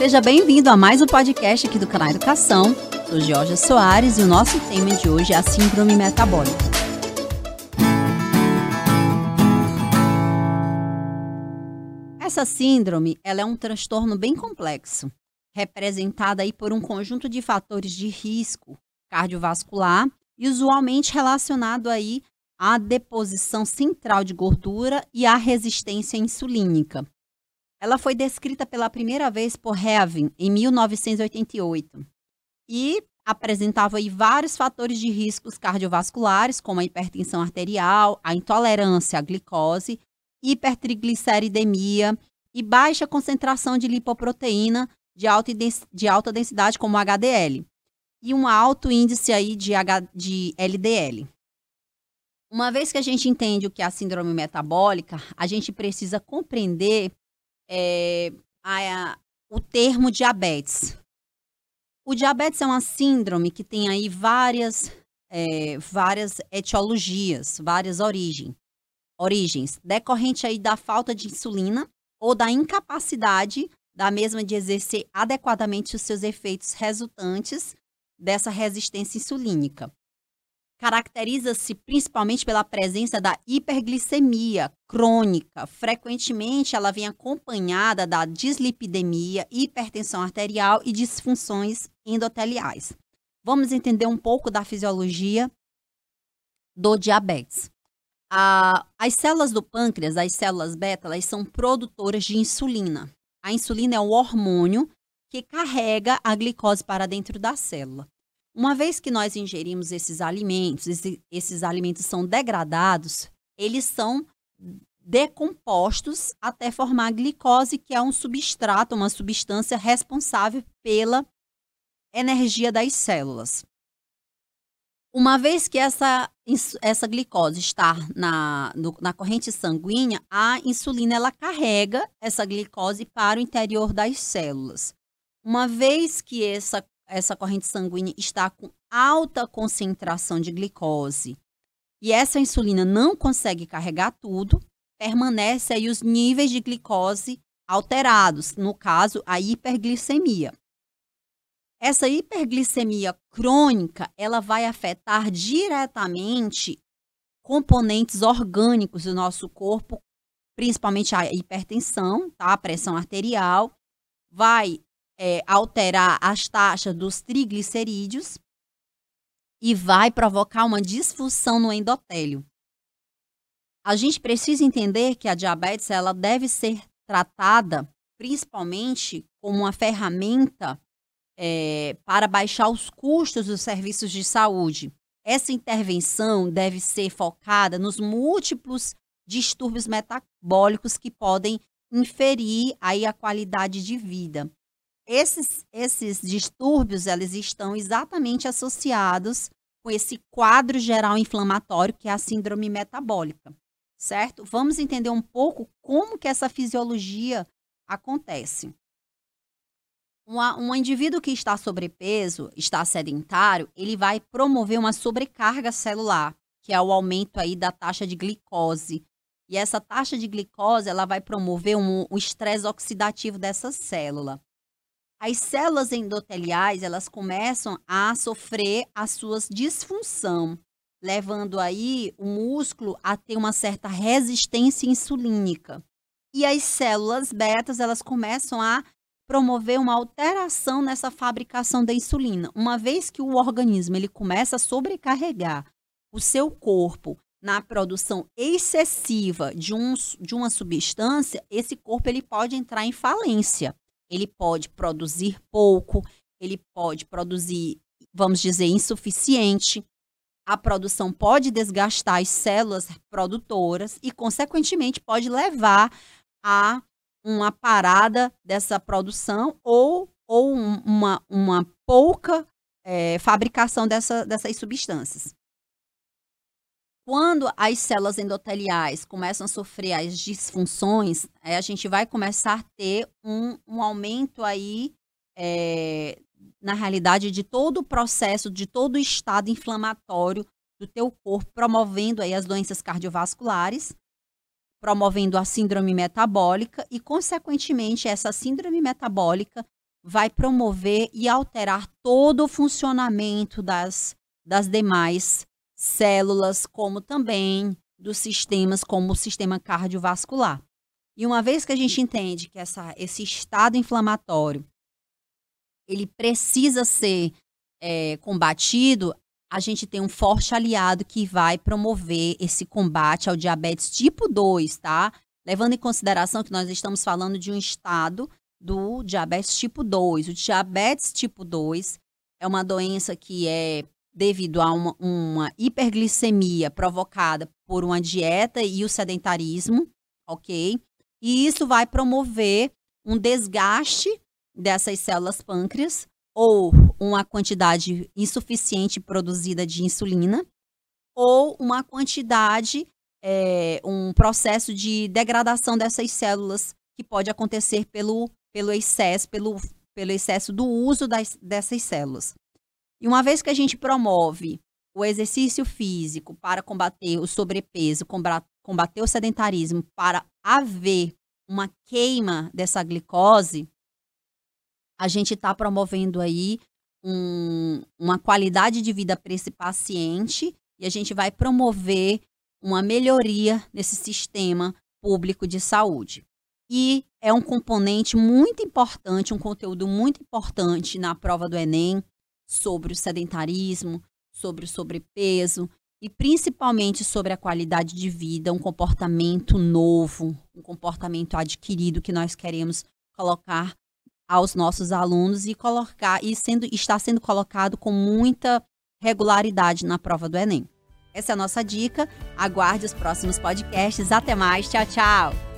Seja bem-vindo a mais um podcast aqui do canal Educação. Sou Georgia Soares e o nosso tema de hoje é a síndrome metabólica. Essa síndrome, ela é um transtorno bem complexo, representada aí por um conjunto de fatores de risco cardiovascular usualmente relacionado aí à deposição central de gordura e à resistência insulínica. Ela foi descrita pela primeira vez por Hevin em 1988 e apresentava vários fatores de riscos cardiovasculares, como a hipertensão arterial, a intolerância à glicose, hipertrigliceridemia e baixa concentração de lipoproteína de alta, de alta densidade, como HDL, e um alto índice aí de, H, de LDL. Uma vez que a gente entende o que é a síndrome metabólica, a gente precisa compreender é, a, o termo diabetes. O diabetes é uma síndrome que tem aí várias, é, várias etiologias, várias origens, origens, decorrente aí da falta de insulina ou da incapacidade da mesma de exercer adequadamente os seus efeitos resultantes dessa resistência insulínica caracteriza-se principalmente pela presença da hiperglicemia crônica. Frequentemente, ela vem acompanhada da dislipidemia, hipertensão arterial e disfunções endoteliais. Vamos entender um pouco da fisiologia do diabetes. as células do pâncreas, as células beta, elas são produtoras de insulina. A insulina é o hormônio que carrega a glicose para dentro da célula. Uma vez que nós ingerimos esses alimentos, esse, esses alimentos são degradados, eles são decompostos até formar glicose, que é um substrato, uma substância responsável pela energia das células. Uma vez que essa, essa glicose está na, no, na corrente sanguínea, a insulina ela carrega essa glicose para o interior das células. Uma vez que essa essa corrente sanguínea está com alta concentração de glicose e essa insulina não consegue carregar tudo, permanece aí os níveis de glicose alterados, no caso, a hiperglicemia. Essa hiperglicemia crônica, ela vai afetar diretamente componentes orgânicos do nosso corpo, principalmente a hipertensão, tá? a pressão arterial, vai é, alterar as taxas dos triglicerídeos e vai provocar uma disfunção no endotélio. A gente precisa entender que a diabetes ela deve ser tratada principalmente como uma ferramenta é, para baixar os custos dos serviços de saúde. Essa intervenção deve ser focada nos múltiplos distúrbios metabólicos que podem inferir aí a qualidade de vida. Esses, esses distúrbios, eles estão exatamente associados com esse quadro geral inflamatório que é a síndrome metabólica, certo? Vamos entender um pouco como que essa fisiologia acontece. Uma, um indivíduo que está sobrepeso, está sedentário, ele vai promover uma sobrecarga celular, que é o aumento aí da taxa de glicose. E essa taxa de glicose, ela vai promover um, um estresse oxidativo dessa célula as células endoteliais elas começam a sofrer as suas disfunção, levando aí o músculo a ter uma certa resistência insulínica. E as células betas elas começam a promover uma alteração nessa fabricação da insulina. Uma vez que o organismo ele começa a sobrecarregar o seu corpo na produção excessiva de, um, de uma substância, esse corpo ele pode entrar em falência ele pode produzir pouco, ele pode produzir, vamos dizer, insuficiente. A produção pode desgastar as células produtoras e, consequentemente, pode levar a uma parada dessa produção ou, ou uma, uma pouca é, fabricação dessa, dessas substâncias. Quando as células endoteliais começam a sofrer as disfunções, é, a gente vai começar a ter um, um aumento aí, é, na realidade, de todo o processo, de todo o estado inflamatório do teu corpo, promovendo aí as doenças cardiovasculares, promovendo a síndrome metabólica e, consequentemente, essa síndrome metabólica vai promover e alterar todo o funcionamento das, das demais células, como também dos sistemas, como o sistema cardiovascular. E uma vez que a gente entende que essa, esse estado inflamatório ele precisa ser é, combatido, a gente tem um forte aliado que vai promover esse combate ao diabetes tipo 2, tá? Levando em consideração que nós estamos falando de um estado do diabetes tipo 2. O diabetes tipo 2 é uma doença que é devido a uma, uma hiperglicemia provocada por uma dieta e o sedentarismo, ok? E isso vai promover um desgaste dessas células pâncreas ou uma quantidade insuficiente produzida de insulina ou uma quantidade, é, um processo de degradação dessas células que pode acontecer pelo, pelo excesso, pelo, pelo excesso do uso das, dessas células. E uma vez que a gente promove o exercício físico para combater o sobrepeso, combater o sedentarismo, para haver uma queima dessa glicose, a gente está promovendo aí um, uma qualidade de vida para esse paciente e a gente vai promover uma melhoria nesse sistema público de saúde. E é um componente muito importante, um conteúdo muito importante na prova do Enem sobre o sedentarismo, sobre o sobrepeso e principalmente sobre a qualidade de vida, um comportamento novo, um comportamento adquirido que nós queremos colocar aos nossos alunos e colocar e sendo está sendo colocado com muita regularidade na prova do Enem. Essa é a nossa dica. Aguarde os próximos podcasts. Até mais. Tchau, tchau.